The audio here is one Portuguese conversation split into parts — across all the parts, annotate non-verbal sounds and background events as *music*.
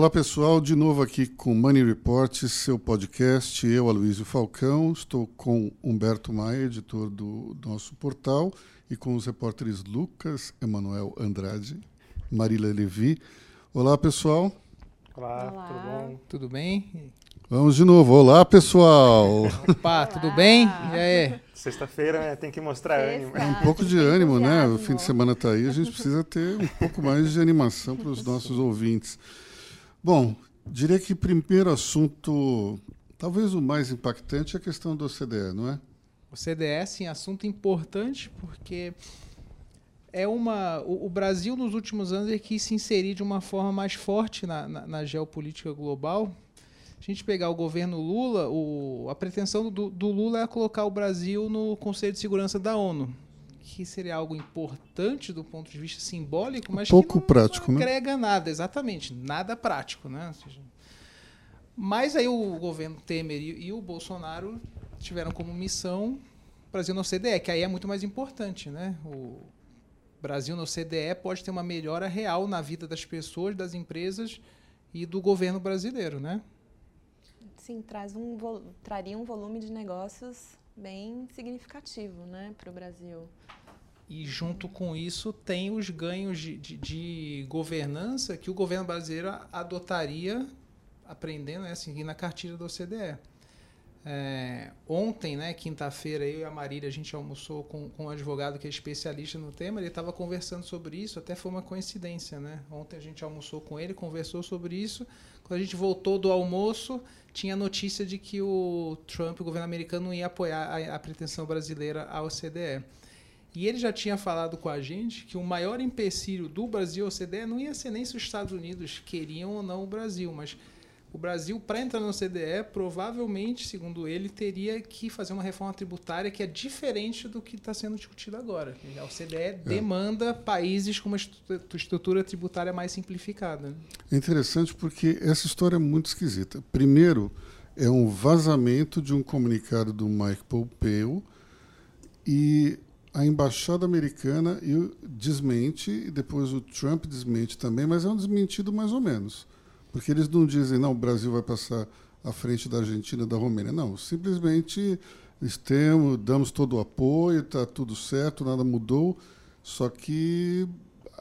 Olá pessoal, de novo aqui com Money Report, seu podcast. Eu, Aloysio Falcão, estou com Humberto Maia, editor do nosso portal, e com os repórteres Lucas Emanuel Andrade, Marília Levi. Olá pessoal. Olá, Olá. tudo bom? Tudo bem? Vamos de novo. Olá pessoal. Opa, tudo bem? E aí? Sexta-feira né, tem que mostrar ânimo. Sexta. Um pouco de ânimo, né? O fim de semana está aí, a gente precisa ter um pouco mais de animação *laughs* para os nossos ouvintes. Bom, diria que primeiro assunto, talvez o mais impactante, é a questão do OCDE, não é? O CDS em assunto importante porque é uma. O, o Brasil, nos últimos anos, ele quis se inserir de uma forma mais forte na, na- na geopolítica global. A gente pegar o governo Lula, o- a pretensão do, do Lula é colocar o Brasil no Conselho de Segurança da ONU. Que seria algo importante do ponto de vista simbólico, mas Pouco que não, prático, não né? agrega nada, exatamente, nada prático, né? Ou seja, mas aí o governo Temer e, e o Bolsonaro tiveram como missão o Brasil no CDE, que aí é muito mais importante, né? O Brasil no CDE pode ter uma melhora real na vida das pessoas, das empresas e do governo brasileiro, né? Sim, traz um, traria um volume de negócios bem significativo né, para o Brasil. E junto com isso tem os ganhos de, de- de governança que o governo brasileiro adotaria, aprendendo né, assim, na cartilha do OCDE. É, ontem, né, quinta-feira, eu e a Marília, a gente almoçou com, com um advogado que é especialista no tema, ele estava conversando sobre isso, até foi uma coincidência, né? Ontem a gente almoçou com ele, conversou sobre isso. Quando a gente voltou do almoço, tinha notícia de que o Trump, o governo americano, não ia apoiar a, a pretensão brasileira à OCDE. E ele já tinha falado com a gente que o maior empecilho do Brasil ao OCDE não ia ser nem se os Estados Unidos queriam ou não o Brasil, mas o Brasil, para entrar no OCDE, provavelmente, segundo ele, teria que fazer uma reforma tributária que é diferente do que está sendo discutido agora. A OCDE demanda países com uma estrutura tributária mais simplificada. É interessante porque essa história é muito esquisita. Primeiro, é um vazamento de um comunicado do Mike Pompeo e a embaixada americana desmente, e depois o Trump desmente também, mas é um desmentido mais ou menos. Porque eles não dizem, não, o Brasil vai passar à frente da Argentina da Romênia. Não, simplesmente temos, damos todo o apoio, está tudo certo, nada mudou, só que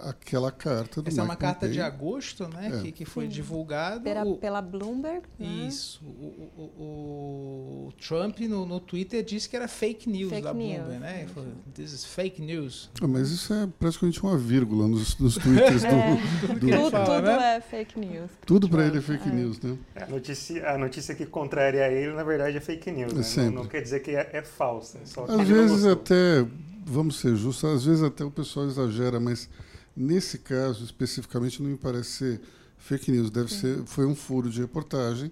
aquela carta do Essa é uma carta de agosto, né, É. que, que foi Sim. divulgada. Pela, pela Bloomberg, né? Isso. O, o- o- o Trump no, no Twitter disse que era fake news Fake da Bloomberg, news. né? Ele falou, This is fake news. Ah, mas isso é praticamente uma vírgula nos, nos twitters *laughs* É. do. do- Tudo, fala, tudo né? é fake news. tudo para ele é fake É. news, né? A notícia, a notícia que contraria ele, na verdade, é fake news. É né? Não, não quer dizer que é, é falsa. é Só que Às vezes até, vamos ser justos, às vezes até o pessoal exagera, mas nesse caso especificamente não me parece ser fake news, deve ser, foi um furo de reportagem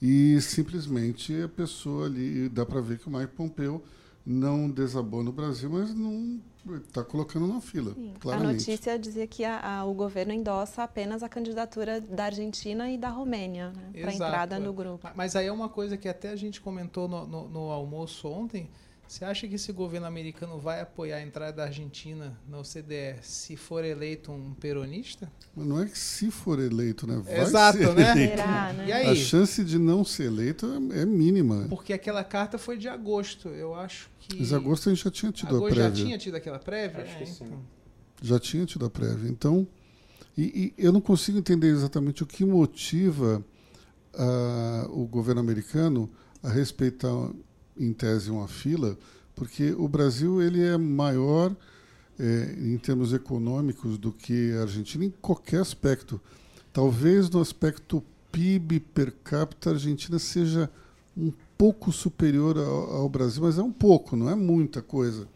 e simplesmente a pessoa ali, dá para ver que o Mike Pompeu não desabou no Brasil, mas não está colocando na fila, Sim. A notícia dizia que a- a- o governo endossa apenas a candidatura da Argentina e da Romênia né, para entrada é. no grupo. Ma- Mas aí é uma coisa que até a gente comentou no, no- no almoço ontem. Você acha que esse governo americano vai apoiar a entrada da Argentina na OCDE se for eleito um peronista? Mas não é que se for eleito, né? Vai Exato, ser né? eleito. Será, né? E A aí? chance de não ser eleito é mínima. Porque aquela carta foi de agosto. Eu acho que. Mas agosto a gente já tinha tido a agosto já prévia. tinha tido aquela prévia? Acho É, que sim. então. Já tinha tido a prévia. Então, e, e eu não consigo entender exatamente o que motiva ah, o governo americano a respeitar, em tese, uma fila, porque o Brasil ele é maior eh, em termos econômicos do que a Argentina em qualquer aspecto. Talvez no aspecto PIB per capita a Argentina seja um pouco superior ao, ao Brasil, mas é um pouco, não é muita coisa.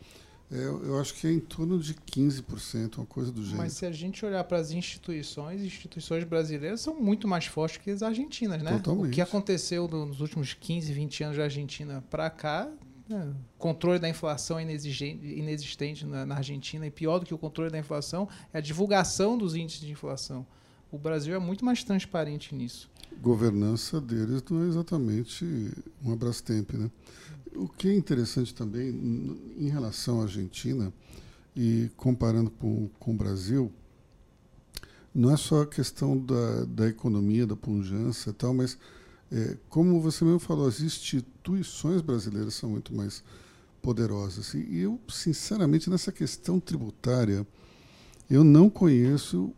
É, eu acho que é em torno de 15%, uma coisa do gênero. Mas se a gente olhar para as instituições, instituições brasileiras são muito mais fortes que as argentinas, né? Totalmente. O que aconteceu no- nos últimos 15, 20 anos da Argentina para cá, né? controle da inflação é inexistente na, na Argentina, e pior do que o controle da inflação é a divulgação dos índices de inflação. O Brasil é muito mais transparente nisso. Governança deles não é exatamente uma Brastemp, né? O que é interessante também em relação à Argentina e comparando com, com o Brasil, não é só a questão da, da economia, da pujança e tal, mas é, como você mesmo falou, as instituições brasileiras são muito mais poderosas. E eu, sinceramente, nessa questão tributária, eu não conheço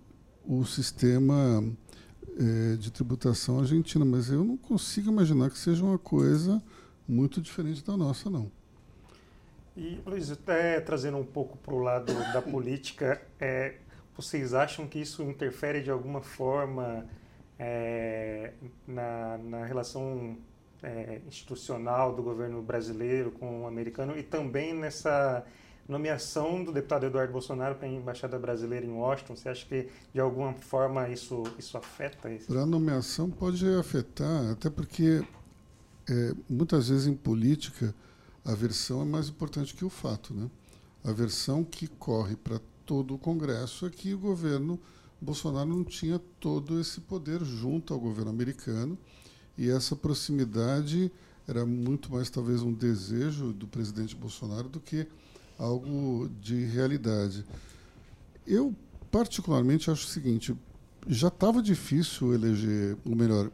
o sistema é, de tributação argentina, mas eu não consigo imaginar que seja uma coisa muito diferente da nossa, não. E, Luiz, até trazendo um pouco para o lado da *laughs* política, é, vocês acham que isso interfere de alguma forma é, na, na relação é, institucional do governo brasileiro com o americano e também nessa nomeação do deputado Eduardo Bolsonaro para a embaixada brasileira em Washington? Você acha que de alguma forma isso isso afeta isso? A nomeação pode afetar, até porque é, muitas vezes em política a versão é mais importante que o fato, né? A versão que corre para todo o Congresso é que o governo Bolsonaro não tinha todo esse poder junto ao governo americano e essa proximidade era muito mais talvez um desejo do presidente Bolsonaro do que algo de realidade. Eu particularmente acho o seguinte: já estava difícil eleger, ou melhor,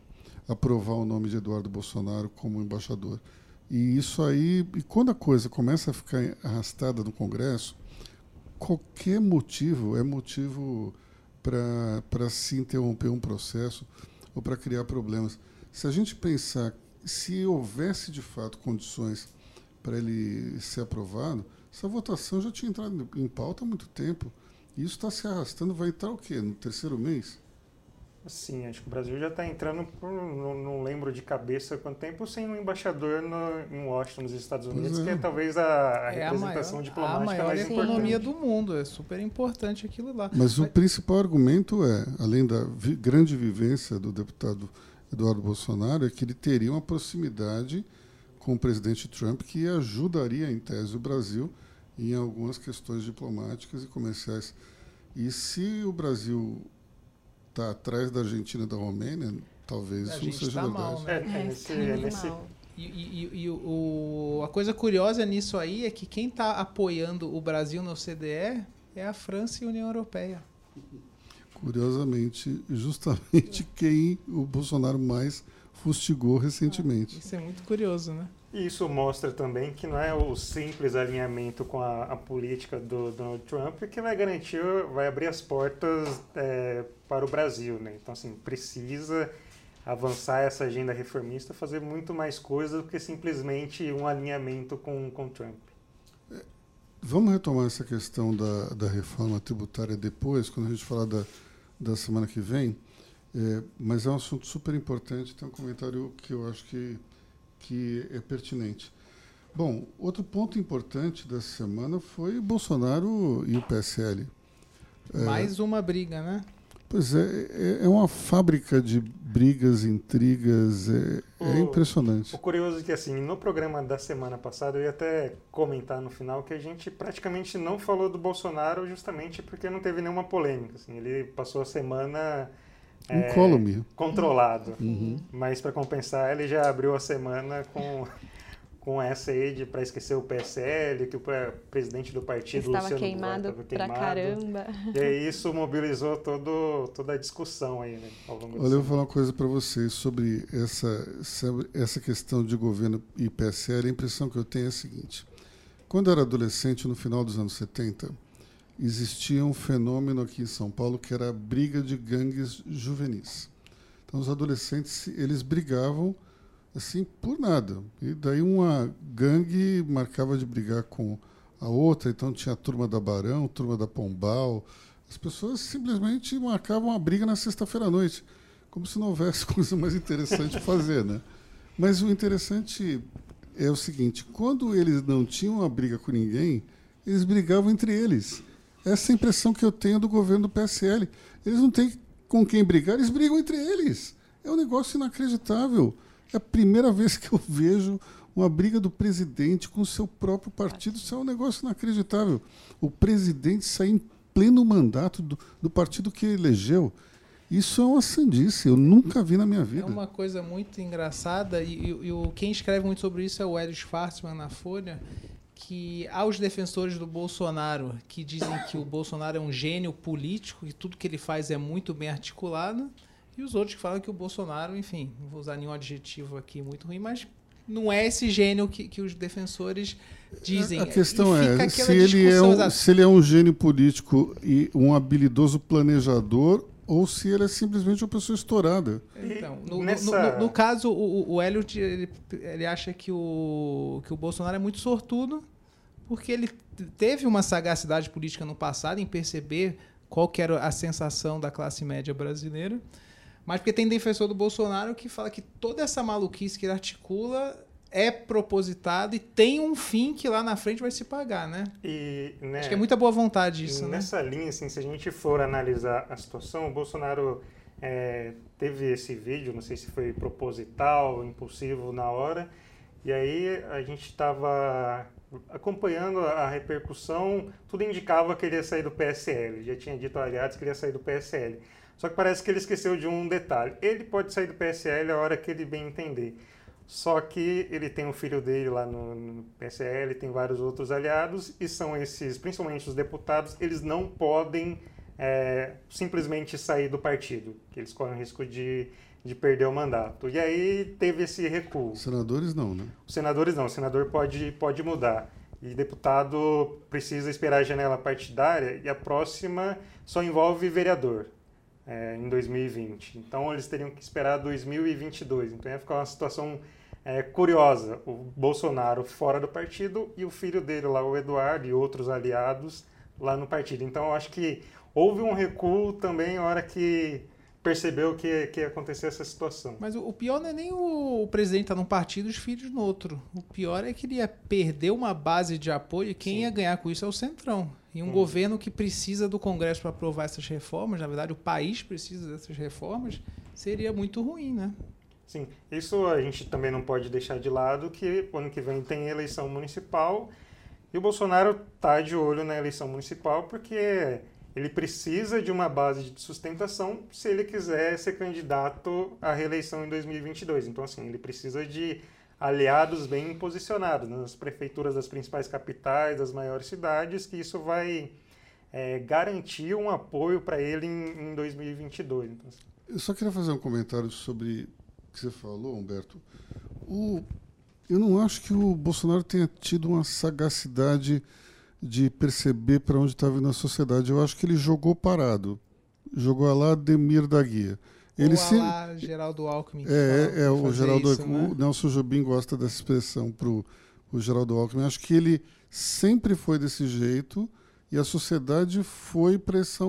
aprovar o nome de Eduardo Bolsonaro como embaixador. E isso aí, e quando a coisa começa a ficar arrastada no Congresso, qualquer motivo é motivo para se interromper um processo ou para criar problemas. Se a gente pensar se houvesse de fato condições para ele ser aprovado, essa votação já tinha entrado em pauta há muito tempo. E isso está se arrastando, vai entrar o quê? No terceiro mês? Sim, acho que o Brasil já está entrando por, não, não, lembro de cabeça quanto tempo, sem um embaixador no, em Washington, nos Estados Unidos, é. que é talvez a, a é representação a maior, diplomática a maior mais economia do mundo, é super importante aquilo lá. Mas, Mas o principal argumento é, além da vi, grande vivência do deputado Eduardo Bolsonaro, é que ele teria uma proximidade com o presidente Trump que ajudaria, em tese, o Brasil em algumas questões diplomáticas e comerciais. E se o Brasil está atrás da Argentina e da Romênia, talvez isso não seja tá verdade. Mal, né? é, é, nesse, é nesse... E, e, e, o, a coisa curiosa nisso aí é que quem está apoiando o Brasil no CDE é a França e a União Europeia. Curiosamente, justamente quem o Bolsonaro mais fustigou recentemente. Ah, isso é muito curioso, né? E isso mostra também que não é o simples alinhamento com a, a política do Donald Trump que vai garantir, vai abrir as portas é, para o Brasil, né? Então, assim, precisa avançar essa agenda reformista, fazer muito mais coisas do que simplesmente um alinhamento com, com Trump. É, vamos retomar essa questão da, da reforma tributária depois, quando a gente falar da, da semana que vem. É, mas é um assunto super importante. Tem um comentário que eu acho que, que é pertinente. Bom, outro ponto importante dessa semana foi Bolsonaro e o PSL. É, Mais uma briga, né? Pois é, é, é uma fábrica de brigas, intrigas, é, é o, é impressionante. O curioso é que, assim, no programa da semana passada, eu ia até comentar no final que a gente praticamente não falou do Bolsonaro justamente porque não teve nenhuma polêmica. Assim, ele passou a semana É, controlado. Uhum. Mas para compensar, ele já abriu a semana com *laughs* com essa aí para esquecer o PSL, que o presidente do partido estava Luciano queimado, estava queimado pra caramba. E aí isso mobilizou todo, toda a discussão aí, né, ao longo Olha, eu vou falar uma coisa para vocês sobre essa, sobre essa questão de governo e PSL. A impressão que eu tenho é a seguinte: quando eu era adolescente, no final dos anos 70, existia um fenômeno aqui em São Paulo que era a briga de gangues juvenis. Então os adolescentes eles brigavam assim por nada. E daí uma gangue marcava de brigar com a outra, então tinha a turma da Barão, turma da Pombal. As pessoas simplesmente marcavam a briga na sexta-feira à noite, como se não houvesse *laughs* coisa mais interessante a fazer, né? Mas o interessante é o seguinte, quando eles não tinham uma briga com ninguém, eles brigavam entre eles. Essa impressão que eu tenho do governo do PSL. Eles não têm com quem brigar, eles brigam entre eles. É um negócio inacreditável. É a primeira *laughs* vez que eu vejo uma briga do presidente com o seu próprio partido. Isso é um negócio inacreditável. O presidente sair em pleno mandato do, do partido que elegeu. Isso é uma sandice, eu nunca vi na minha vida. É uma coisa muito engraçada, e, e, e quem escreve muito sobre isso é o Hélio Schwarzman na Folha, que aos defensores do Bolsonaro, que dizem que o Bolsonaro é um gênio político e tudo que ele faz é muito bem articulado, e os outros que falam que o Bolsonaro, enfim, não vou usar nenhum adjetivo aqui muito ruim, mas não é esse gênio que, que os defensores dizem. A questão é, se ele é, um, se ele é um gênio político e um habilidoso planejador ou se ele é simplesmente uma pessoa estourada. Então, no, Nessa... no, no, no caso, o, o Elliot ele, ele, acha que o, que o Bolsonaro é muito sortudo, porque ele teve uma sagacidade política no passado em perceber qual que era a sensação da classe média brasileira, mas porque tem defensor do Bolsonaro que fala que toda essa maluquice que ele articula é propositado e tem um fim que lá na frente vai se pagar, né? E, né, Acho que é muita boa vontade isso, né? Nessa linha, assim, se a gente for analisar a situação, o Bolsonaro é, teve esse vídeo, não sei se foi proposital, impulsivo na hora, e aí a gente estava acompanhando a repercussão, tudo indicava que ele ia sair do PSL, já tinha dito aliados que ele ia sair do PSL. Só que parece que ele esqueceu de um detalhe. Ele pode sair do PSL a hora que ele bem entender. Só que ele tem um filho dele lá no, no, PSL, tem vários outros aliados, e são esses, principalmente os deputados, eles não podem é, simplesmente sair do partido, que eles correm o risco de, de perder o mandato. E aí teve esse recuo. Senadores não, né? Os senadores não, o senador pode, pode mudar. E deputado precisa esperar a janela partidária, e a próxima só envolve vereador. É, em 2020. Então eles teriam que esperar 2022. Então ia ficar uma situação é, curiosa. O Bolsonaro fora do partido e o filho dele lá, o Eduardo, e outros aliados lá no partido. Então eu acho que houve um recuo também na hora que percebeu que, que ia acontecer essa situação. Mas o, pior não é nem o, o presidente estar tá num partido e os filhos no outro. O pior é que ele ia perder uma base de apoio e quem Sim. ia ganhar com isso é o Centrão. E um hum. governo que precisa do Congresso para aprovar essas reformas, na verdade o país precisa dessas reformas, seria muito ruim, né? Sim, isso a gente também não pode deixar de lado que ano que vem tem eleição municipal e o Bolsonaro está de olho na eleição municipal porque ele precisa de uma base de sustentação se ele quiser ser candidato à reeleição em 2022. Então, assim, ele precisa de aliados bem posicionados nas prefeituras das principais capitais, das maiores cidades, que isso vai é, garantir um apoio para ele em, em 2022. Então, assim. Eu só queria fazer um comentário sobre que você falou, Humberto, o, eu não acho que o Bolsonaro tenha tido uma sagacidade de perceber para onde estava indo a sociedade. Eu acho que ele jogou parado. Jogou a lá Demir da Guia. Ele Ou se... lá Geraldo Alckmin. É, é o Geraldo isso, né? O Nelson Jobim gosta dessa expressão para o Geraldo Alckmin. Acho que ele sempre foi desse jeito e a sociedade foi para essa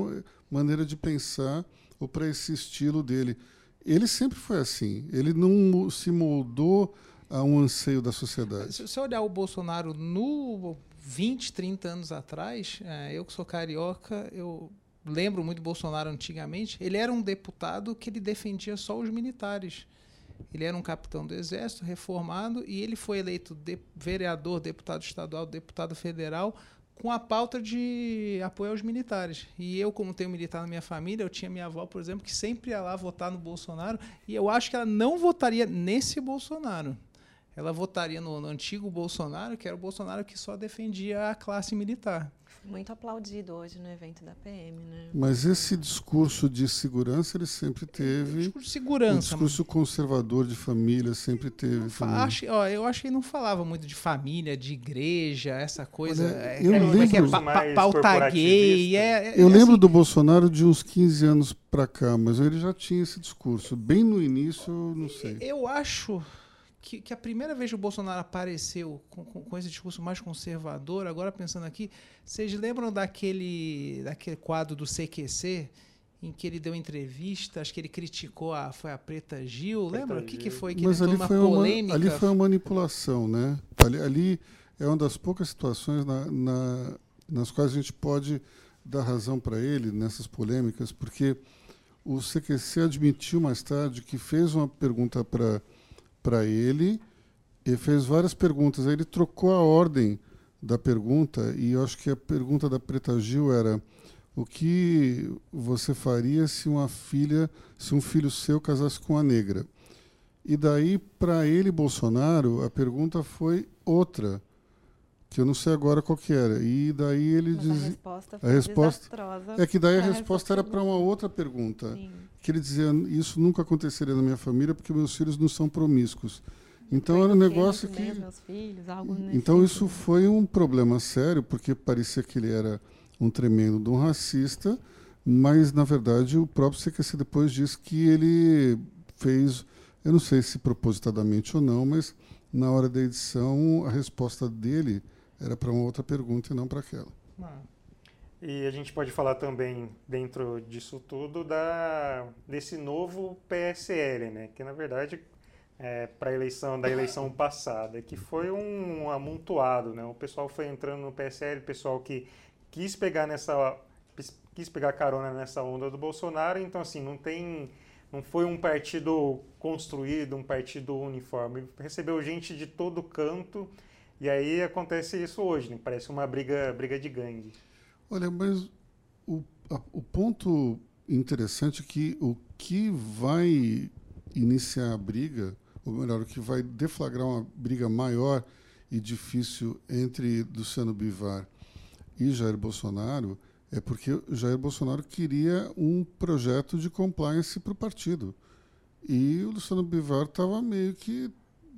maneira de pensar ou para esse estilo dele. Ele sempre foi assim. Ele não se moldou a um anseio da sociedade. Se você olhar o Bolsonaro no 20, 30 anos atrás, é, eu que sou carioca, eu lembro muito do Bolsonaro antigamente, ele era um deputado que ele defendia só os militares. Ele era um capitão do exército reformado e ele foi eleito de, vereador, deputado estadual, deputado federal com a pauta de apoio aos militares. E eu, como tenho militar na minha família, eu tinha minha avó, por exemplo, que sempre ia lá votar no Bolsonaro, e eu acho que ela não votaria nesse Bolsonaro. Ela votaria no, no antigo Bolsonaro, que era o Bolsonaro que só defendia a classe militar muito aplaudido hoje no evento da PM, né? Mas esse discurso de segurança ele sempre teve. Discurso de segurança. Um discurso conservador de família sempre teve. Acho, ó, eu acho que ele não falava muito de família, de igreja, essa coisa. É, eu é, lembro que é pa, pa, pauta gay. É, é, eu assim, lembro do Bolsonaro de uns 15 anos para cá, mas ele já tinha esse discurso. Bem no início, não sei. Eu acho que, que, a primeira vez que o Bolsonaro apareceu com, com, com, esse discurso mais conservador, agora pensando aqui, vocês lembram daquele, daquele quadro do CQC, em que ele deu entrevista, acho que ele criticou a, foi a Preta Gil, Preta lembra? Gil. O que, que foi que Mas ele ali foi polêmica? Uma, ali foi uma manipulação, né? Ali, ali é uma das poucas situações na, na, nas quais a gente pode dar razão para ele nessas polêmicas, porque o CQC admitiu mais tarde que fez uma pergunta para para ele e fez várias perguntas. Aí ele trocou a ordem da pergunta e eu acho que a pergunta da Preta Gil era o que você faria se uma filha, se um filho seu casasse com uma negra? E daí para ele Bolsonaro a pergunta foi outra. Que eu não sei agora qual que era. E daí ele Mas diz a resposta a resposta- é que daí a resposta era para uma outra pergunta, Sim. que ele dizia isso nunca aconteceria na minha família porque meus filhos não são promíscuos. Então era um negócio que os meus filhos, algo então isso sentido. foi um problema sério porque parecia que ele era um tremendo de um racista, mas na verdade o próprio CQC depois disse que ele fez, eu não sei se propositadamente ou não, mas na hora da edição a resposta dele era para uma outra pergunta e não para aquela. Ah, E a gente pode falar também, dentro disso tudo, da, desse novo PSL, né? que na verdade é para a eleição da eleição passada, que foi um amontoado. Né? O pessoal foi entrando no PSL, o pessoal que quis pegar nessa quis pegar carona nessa onda do Bolsonaro, então assim, não tem não foi um partido construído, um partido uniforme, recebeu gente de todo canto. E aí acontece isso hoje, né? Parece uma briga, briga de gangue. Olha, mas o, a- o ponto interessante é que o que vai iniciar a briga, ou melhor, o que vai deflagrar uma briga maior e difícil entre Luciano Bivar e Jair Bolsonaro é porque Jair Bolsonaro queria um projeto de compliance para o partido. E o Luciano Bivar estava meio que,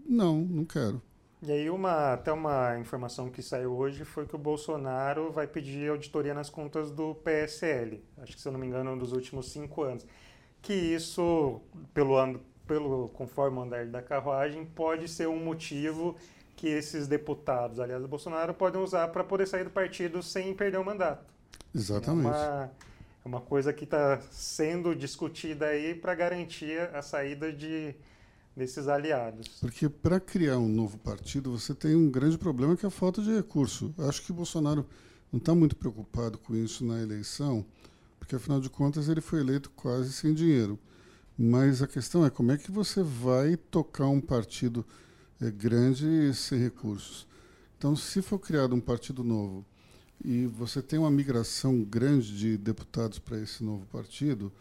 não, não quero. E aí uma, até uma informação que saiu hoje foi que o Bolsonaro vai pedir auditoria nas contas do PSL. Acho que, se eu não me engano, é um dos últimos cinco anos. Que isso, pelo, ano- pelo conforme o andar da carruagem, pode ser um motivo que esses deputados, aliás, do Bolsonaro, podem usar para poder sair do partido sem perder o mandato. Exatamente. É uma, é uma coisa que está sendo discutida aí para garantir a saída de, desses aliados. Porque para criar um novo partido, você tem um grande problema que é a falta de recurso. Acho que o Bolsonaro não está muito preocupado com isso na eleição, porque afinal de contas ele foi eleito quase sem dinheiro. Mas a questão é como é que você vai tocar um partido eh, grande sem recursos. Então, se for criado um partido novo e você tem uma migração grande de deputados para esse novo partido,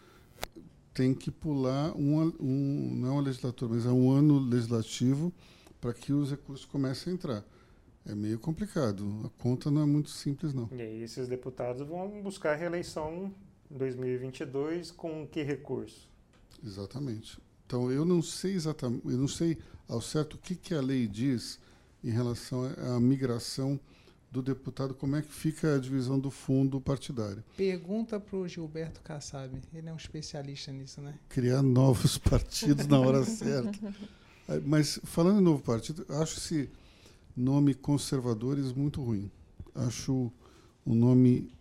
tem que pular um, um não é uma legislatura, mas é um ano legislativo para que os recursos comecem a entrar. É meio complicado. A conta não é muito simples, não. E aí esses deputados vão buscar reeleição em 2022 com que recurso? Exatamente. Então eu não sei exatamente, eu não sei ao certo o que, que a lei diz em relação à migração do deputado, como é que fica a divisão do fundo partidário. Pergunta pro Gilberto Kassab. Ele é um especialista nisso, né? Criar novos *laughs* partidos na hora certa. Mas falando em novo partido, acho esse nome conservadores muito ruim. Acho um nome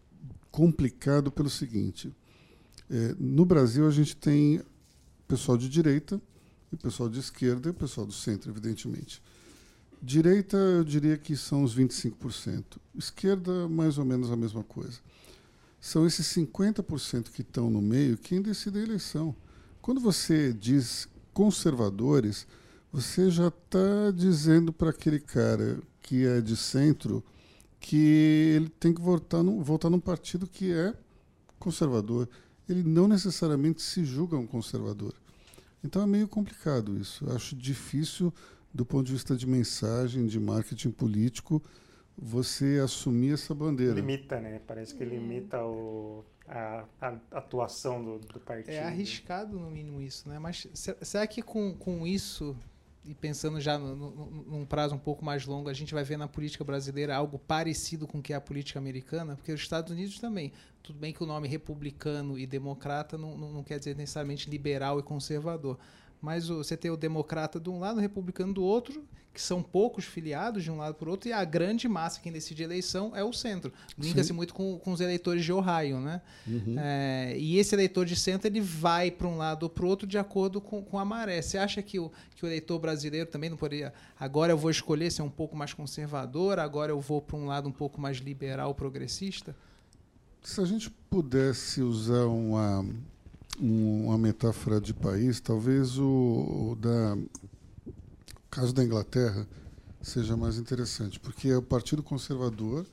complicado pelo seguinte: eh, no Brasil a gente tem pessoal de direita, e pessoal de esquerda e pessoal do centro, evidentemente. Direita, eu diria que são os 25%. Esquerda, mais ou menos a mesma coisa. São esses 50% que estão no meio quem decide a eleição. Quando você diz conservadores, você já está dizendo para aquele cara que é de centro que ele tem que votar, num- votar num partido que é conservador. Ele não necessariamente se julga um conservador. Então é meio complicado isso. Eu acho difícil, do ponto de vista de mensagem, de marketing político, você assumir essa bandeira. Limita, né? Parece que limita o, a, a atuação do, do partido. É arriscado, no mínimo, isso, né? Mas se- será que com, com isso, e pensando já no- no- num prazo um pouco mais longo, a gente vai ver na política brasileira algo parecido com o que é a política americana? Porque os Estados Unidos também. Tudo bem que o nome republicano e democrata não, não, não quer dizer necessariamente liberal e conservador. Mas o- você tem o democrata de um lado, o republicano do outro, que são poucos filiados de um lado para o outro, e a grande massa, quem decide a eleição, é o centro. Linka-se muito com, com os eleitores de Ohio, né? Uhum. É, e esse eleitor de centro ele vai para um lado ou para o outro de acordo com, com a maré. Você acha que o, que o eleitor brasileiro também não poderia. Agora eu vou escolher ser um pouco mais conservador, agora eu vou para um lado um pouco mais liberal, progressista? Se a gente pudesse usar uma, um- uma metáfora de país, talvez o, o da o caso da Inglaterra seja mais interessante, porque é o Partido Conservador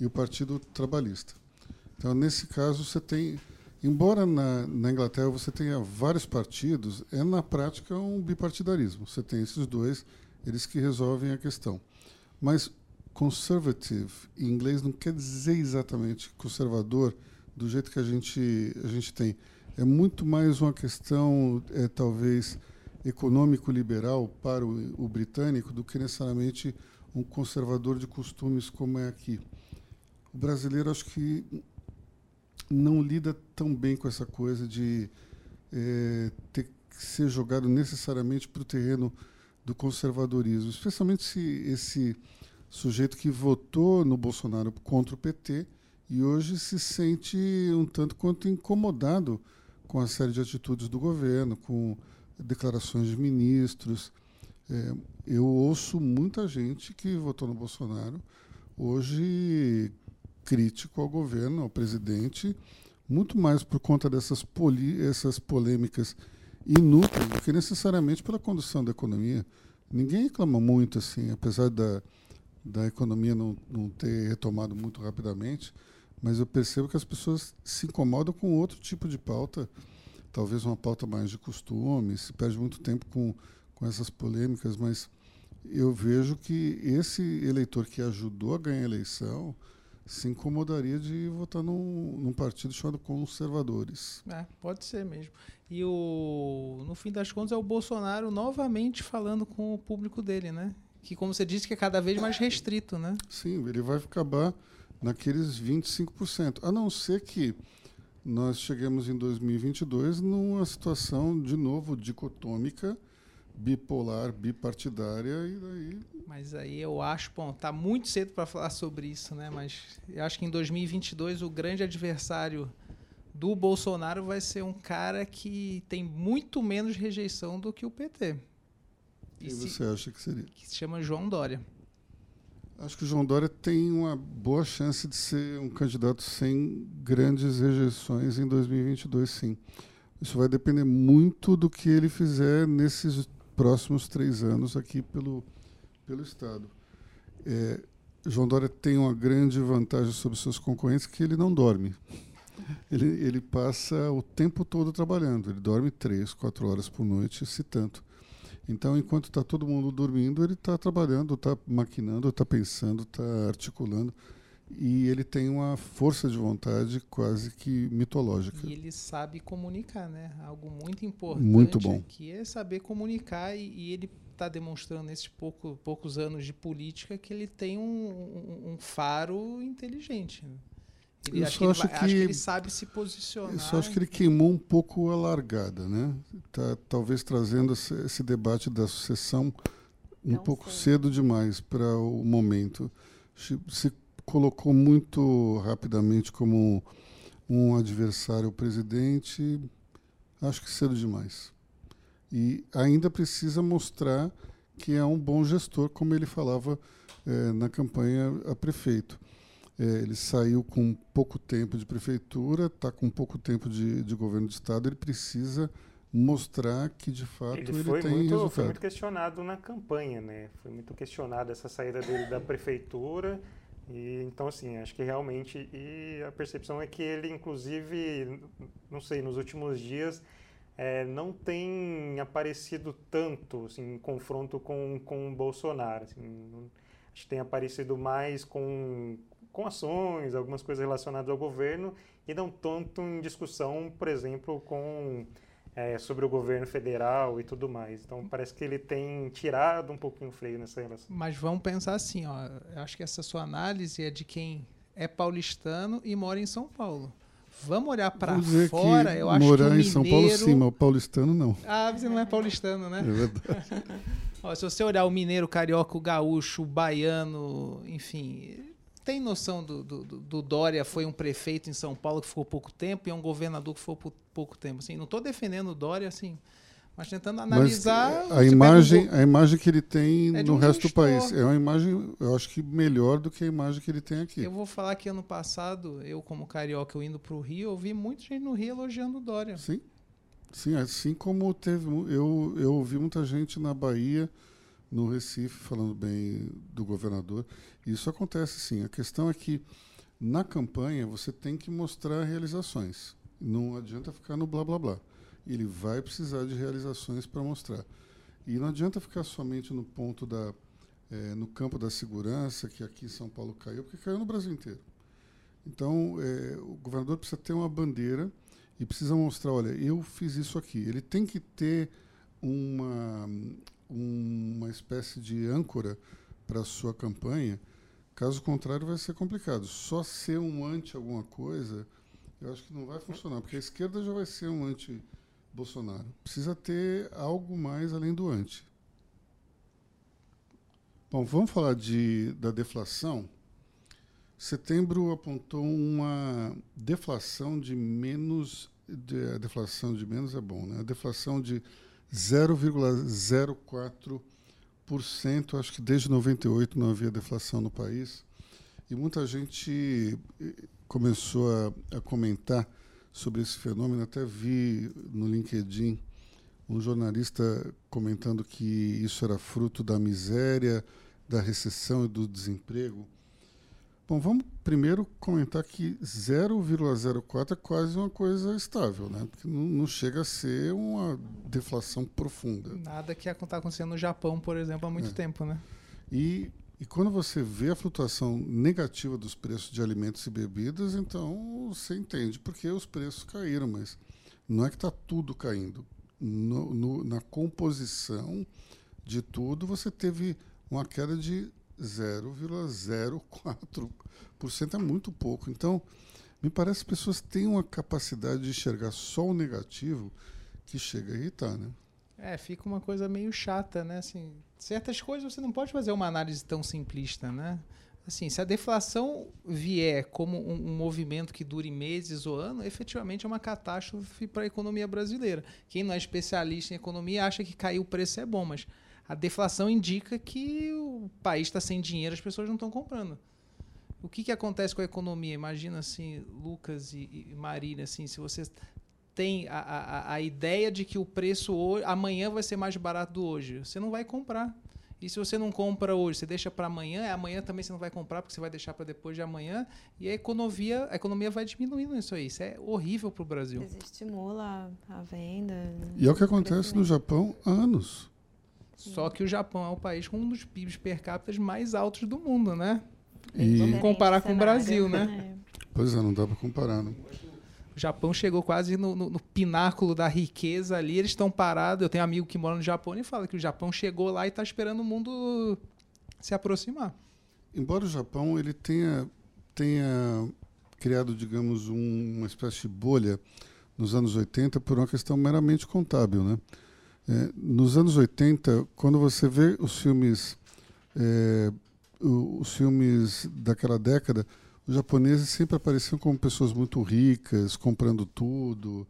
e o Partido Trabalhista. Então, nesse caso, você tem, embora na, na Inglaterra você tenha vários partidos, é na prática um bipartidarismo. Você tem esses dois, eles que resolvem a questão. Mas conservative, em inglês, não quer dizer exatamente conservador do jeito que a gente, a gente tem. É muito mais uma questão, é, talvez, econômico-liberal para o, o britânico do que necessariamente um conservador de costumes como é aqui. O brasileiro, acho que não lida tão bem com essa coisa de é, ter que ser jogado necessariamente para o terreno do conservadorismo, especialmente se esse sujeito que votou no Bolsonaro contra o PT e hoje se sente um tanto quanto incomodado com a série de atitudes do governo, com declarações de ministros. É, eu ouço muita gente que votou no Bolsonaro hoje crítico ao governo, ao presidente, muito mais por conta dessas poli essas polêmicas inúteis do que necessariamente pela condução da economia. Ninguém reclama muito, assim, apesar da, da economia não, não ter retomado muito rapidamente, mas eu percebo que as pessoas se incomodam com outro tipo de pauta, talvez uma pauta mais de costume, se perde muito tempo com, com essas polêmicas, mas eu vejo que esse eleitor que ajudou a ganhar a eleição se incomodaria de votar num, num partido chamado Conservadores. É, pode ser mesmo. E o, no fim das contas é o Bolsonaro novamente falando com o público dele, né? Que, como você disse, que é cada vez mais restrito, né? Sim, ele vai acabar naqueles 25%. A não ser que nós cheguemos em 2022 numa situação, de novo, dicotômica, bipolar, bipartidária e daí. Mas aí eu acho, bom, tá muito cedo para falar sobre isso, né? Mas eu acho que em 2022 o grande adversário do Bolsonaro vai ser um cara que tem muito menos rejeição do que o PT. E Quem você acha que seria? Que se chama João Dória. Acho que o João Dória tem uma boa chance de ser um candidato sem grandes rejeições em 2022, sim. Isso vai depender muito do que ele fizer nesses próximos três anos aqui pelo, pelo Estado. É, João Dória tem uma grande vantagem sobre seus concorrentes que ele não dorme. Ele, ele passa o tempo todo trabalhando. Ele dorme três, quatro horas por noite, se tanto. Então, enquanto está todo mundo dormindo, ele está trabalhando, está maquinando, está pensando, está articulando e ele tem uma força de vontade quase que mitológica. E ele sabe comunicar, né? Algo muito importante. Muito bom. Que é saber comunicar e, e ele está demonstrando nesses pouco, poucos anos de política que ele tem um, um, um faro inteligente. Né? Ele, acho, que ele, acho, que, acho, que ele, sabe se posicionar. Eu só acho que ele queimou um pouco a largada, né? Tá, talvez trazendo esse, debate da sucessão um Não pouco sei. cedo demais para o momento. Se colocou muito rapidamente como um adversário presidente, acho que cedo demais. E ainda precisa mostrar que é um bom gestor, como ele falava é, na campanha a prefeito. É, ele saiu com pouco tempo de prefeitura, está com pouco tempo de, de, governo de estado, ele precisa mostrar que de fato ele, ele tem muito, resultado. Foi muito questionado na campanha, né? Foi muito questionado essa saída dele da prefeitura e, então, assim, acho que realmente. E a percepção é que ele, inclusive, não sei, nos últimos dias, é, não tem aparecido tanto assim, em confronto com, com o Bolsonaro. Assim, acho que tem aparecido mais com, com ações, algumas coisas relacionadas ao governo, e não tanto em discussão, por exemplo, com é, sobre o governo federal e tudo mais. Então parece que ele tem tirado um pouquinho o freio nessa relação. Mas vamos pensar assim, ó, eu acho que essa sua análise é de quem é paulistano e mora em São Paulo. Vamos olhar para fora, eu acho morar que em São Paulo sim, mas o paulistano não. Ah, você não é paulistano, né? É verdade. *laughs* ó, se você olhar o mineiro, o carioca, o gaúcho, o baiano, enfim, tem noção do, do, do, Dória foi um prefeito em São Paulo que ficou pouco tempo e é um governador que ficou pouco tempo. Assim, não estou defendendo o Dória, assim, mas tentando analisar. Mas a imagem, a imagem que ele tem é no um resto gestor. do país é uma imagem, eu acho que melhor do que a imagem que ele tem aqui. Eu vou falar que ano passado, eu como carioca, eu indo para o Rio, eu vi muita gente no Rio elogiando o Dória. Sim, sim, assim como teve, eu eu ouvi muita gente na Bahia no Recife falando bem do governador. Isso acontece sim. A questão é que na campanha você tem que mostrar realizações. Não adianta ficar no blá blá blá. Ele vai precisar de realizações para mostrar. E não adianta ficar somente no ponto da é, no campo da segurança, que aqui em São Paulo caiu, porque caiu no Brasil inteiro. Então, é, o governador precisa ter uma bandeira e precisa mostrar, olha, eu fiz isso aqui. Ele tem que ter uma, uma espécie de âncora para a sua campanha, caso contrário vai ser complicado. Só ser um anti alguma coisa, eu acho que não vai funcionar, porque a esquerda já vai ser um anti Bolsonaro. Precisa ter algo mais além do anti. Bom, vamos falar de, da deflação. Setembro apontou uma deflação de menos. De, a deflação de menos é bom, né? A deflação de 0,04%. Acho que desde 98 não havia deflação no país. E muita gente eh, começou a, a comentar sobre esse fenômeno. Até vi no LinkedIn um jornalista comentando que isso era fruto da miséria, da recessão e do desemprego. Bom, vamos primeiro comentar que 0,04 é quase uma coisa estável, né? Porque não, chega a ser uma deflação profunda. Nada que está acontecendo no Japão, por exemplo, há muito é. tempo, né? E, e quando você vê a flutuação negativa dos preços de alimentos e bebidas, então você entende porque os preços caíram, mas não é que está tudo caindo. No, no, na composição de tudo, você teve uma queda de 0,04%. É muito pouco. Então, me parece que as pessoas têm uma capacidade de enxergar só o negativo que chega a irritar, né? É, fica uma coisa meio chata, né? Assim, certas coisas você não pode fazer uma análise tão simplista, né? Assim, se a deflação vier como um, um movimento que dure meses ou ano, efetivamente é uma catástrofe para a economia brasileira. Quem não é especialista em economia acha que cair o preço é bom, mas a deflação indica que o país está sem dinheiro, as pessoas não estão comprando. O que, que acontece com a economia? Imagina assim, Lucas e, e Marília, assim, se você tem a, a, a ideia de que o preço hoje, amanhã vai ser mais barato do hoje, você não vai comprar. E se você não compra hoje, você deixa para amanhã, amanhã também você não vai comprar porque você vai deixar para depois de amanhã, e a economia, a economia vai diminuindo isso aí. Isso é horrível para o Brasil. Desestimula a venda. E é o que acontece no Japão há anos. Só que o Japão é o país com um dos PIBs per capita mais altos do mundo, né? E... Vamos comparar com o Brasil, né? *laughs* É. Pois é, não dá para comparar, não. O Japão chegou quase no, no, no pináculo da riqueza ali, eles estão parados. Eu tenho um amigo que mora no Japão e fala que o Japão chegou lá e está esperando o mundo se aproximar. Embora o Japão ele tenha, tenha criado, digamos, um, uma espécie de bolha nos anos 80 por uma questão meramente contábil, né? É, nos anos 80, quando você vê os filmes, é, os filmes daquela década, os japoneses sempre apareciam como pessoas muito ricas, comprando tudo.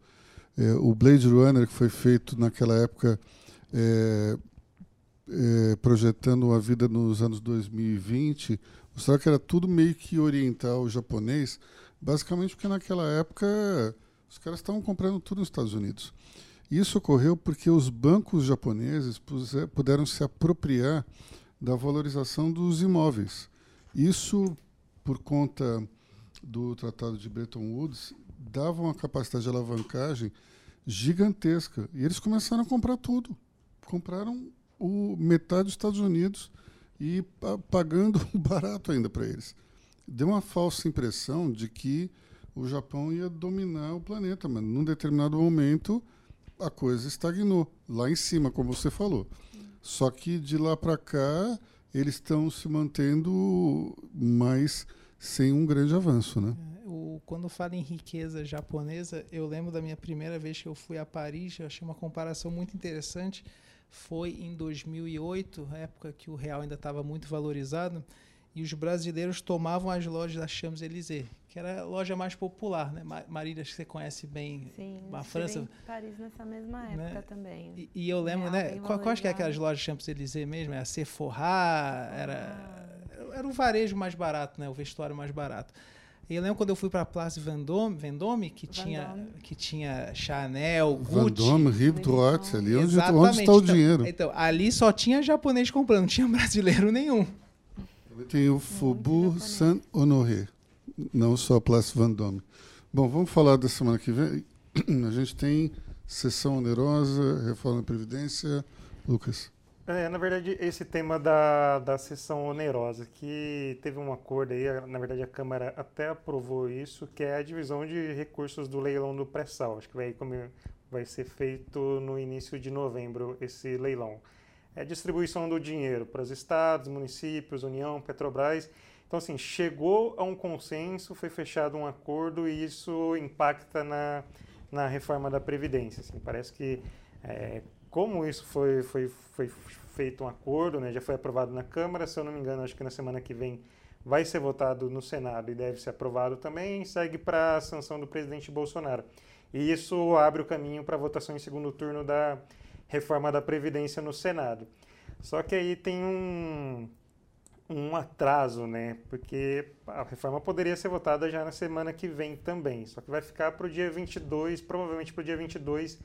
É, o Blade Runner, que foi feito naquela época, é, é, projetando a vida nos anos 2020, mostrava que era tudo meio que oriental japonês, basicamente porque naquela época os caras estavam comprando tudo nos Estados Unidos. Isso ocorreu porque os bancos japoneses puderam se apropriar da valorização dos imóveis. Isso, por conta do Tratado de Bretton Woods, dava uma capacidade de alavancagem gigantesca. E eles começaram a comprar tudo. Compraram o metade dos Estados Unidos e pagando *laughs* barato ainda para eles. Deu uma falsa impressão de que o Japão ia dominar o planeta, mas num determinado momento a coisa estagnou lá em cima, como você falou. Só que de lá para cá eles estão se mantendo, mas sem um grande avanço, né? É, o, quando falo em riqueza japonesa, eu lembro da minha primeira vez que eu fui a Paris, eu achei uma comparação muito interessante. Foi em 2008, época que o real ainda estava muito valorizado, e os brasileiros tomavam as lojas da Champs-Élysées, que era a loja mais popular, né? Marília, acho que você conhece bem Sim, a França. Em Paris nessa mesma né? época né? também. E, e eu lembro, né? Qual, quais que é aquelas lojas Champs-Élysées mesmo? É a Sephora, era, era o varejo mais barato, né? O vestuário mais barato. E eu lembro quando eu fui para a Place Vendôme, Vendôme que, Vendôme. Tinha, que tinha Chanel, Gucci. Vendôme, Rio Droite, ali onde, onde está o então, dinheiro. Então, ali só tinha japonês comprando, não tinha *laughs* brasileiro nenhum. Tem o Faubourg Saint-Honoré não só Place Vendôme. Bom, vamos falar da semana que vem. *clears throat* A gente tem sessão onerosa, reforma da Previdência. Lucas. É, na verdade, esse tema da, da sessão onerosa, que teve um acordo aí, na verdade a Câmara até aprovou isso, que é a divisão de recursos do leilão do pré-sal. Acho que vai, vai ser feito no início de novembro esse leilão. É a distribuição do dinheiro para os estados, municípios, União, Petrobras. Então, assim, chegou a um consenso, foi fechado um acordo e isso impacta na, na reforma da Previdência. Assim, parece que, é, como isso foi, foi, foi feito um acordo, né, já foi aprovado na Câmara, se eu não me engano, acho que na semana que vem vai ser votado no Senado e deve ser aprovado também, segue para a sanção do presidente Bolsonaro. E isso abre o caminho para a votação em segundo turno da reforma da Previdência no Senado. Só que aí tem um, um atraso, né? Porque a reforma poderia ser votada já na semana que vem também, só que vai ficar para o dia 22, provavelmente para o dia 22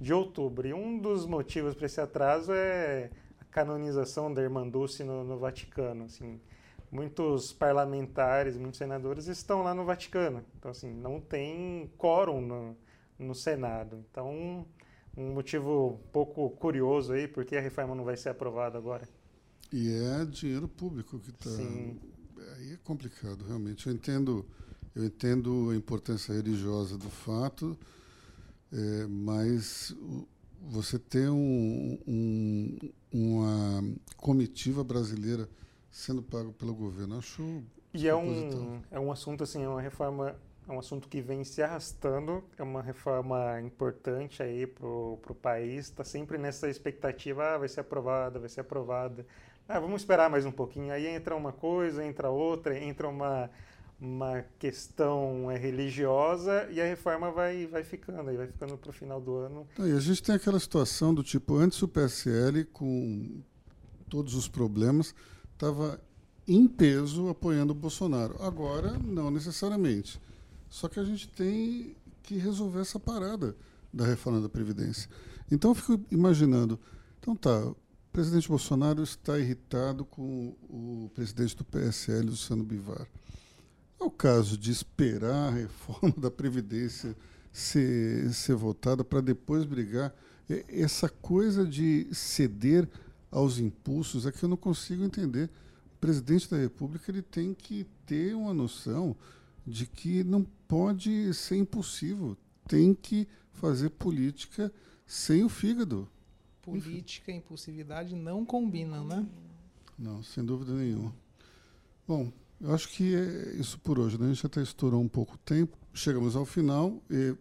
de outubro. E um dos motivos para esse atraso é a canonização da Irmã Dulce no, no Vaticano. Assim, muitos parlamentares, muitos senadores estão lá no Vaticano, então assim não tem quórum no, no Senado. Então um motivo um pouco curioso aí, porque a reforma não vai ser aprovada agora. E é dinheiro público que está. Aí é complicado, realmente. Eu entendo, eu entendo a importância religiosa do fato, é, mas você ter um, um, uma comitiva brasileira sendo pago pelo governo, acho. E é um, é um assunto, assim, é uma reforma é um assunto que vem se arrastando, é uma reforma importante aí para o país, está sempre nessa expectativa, ah, vai ser aprovada, vai ser aprovada. Ah, vamos esperar mais um pouquinho. Aí entra uma coisa, entra outra, entra uma, uma questão é, religiosa e a reforma vai, vai ficando, aí vai ficando para o final do ano. E a gente tem aquela situação do tipo, antes o PSL, com todos os problemas, estava em peso apoiando o Bolsonaro. Agora, não necessariamente. Só que a gente tem que resolver essa parada da reforma da Previdência. Então eu fico imaginando, então tá, presidente Bolsonaro está irritado com o presidente do PSL, Luciano Bivar. É o caso de esperar a reforma da Previdência ser, ser votada para depois brigar. Essa coisa de ceder aos impulsos é que eu não consigo entender. O presidente da República ele tem que ter uma noção de que não pode ser impulsivo, tem que fazer política sem o fígado política e impulsividade não combinam, né? Não, sem dúvida nenhuma. Bom, eu acho que é isso por hoje. Né? A gente até estourou um pouco o tempo. Chegamos ao final e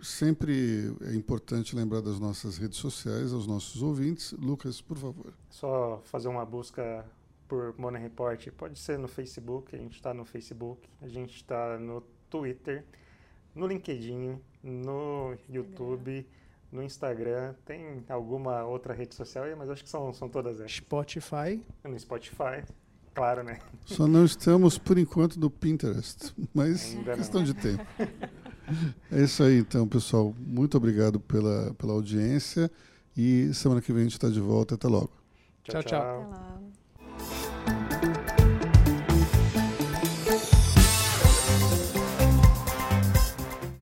sempre é importante lembrar das nossas redes sociais, aos nossos ouvintes. Lucas, por favor. Só fazer uma busca por Money Report. Pode ser no Facebook, a gente está no Facebook, a gente está no Twitter, no LinkedIn, no YouTube no Instagram, tem alguma outra rede social aí, mas acho que são, são todas essas. Spotify. No Spotify, claro, né? Só não estamos, por enquanto, no Pinterest, *laughs* mas Ainda questão não. de tempo. É isso aí, então, pessoal. Muito obrigado pela, pela audiência e semana que vem a gente está de volta. Até logo. tchau. tchau. tchau.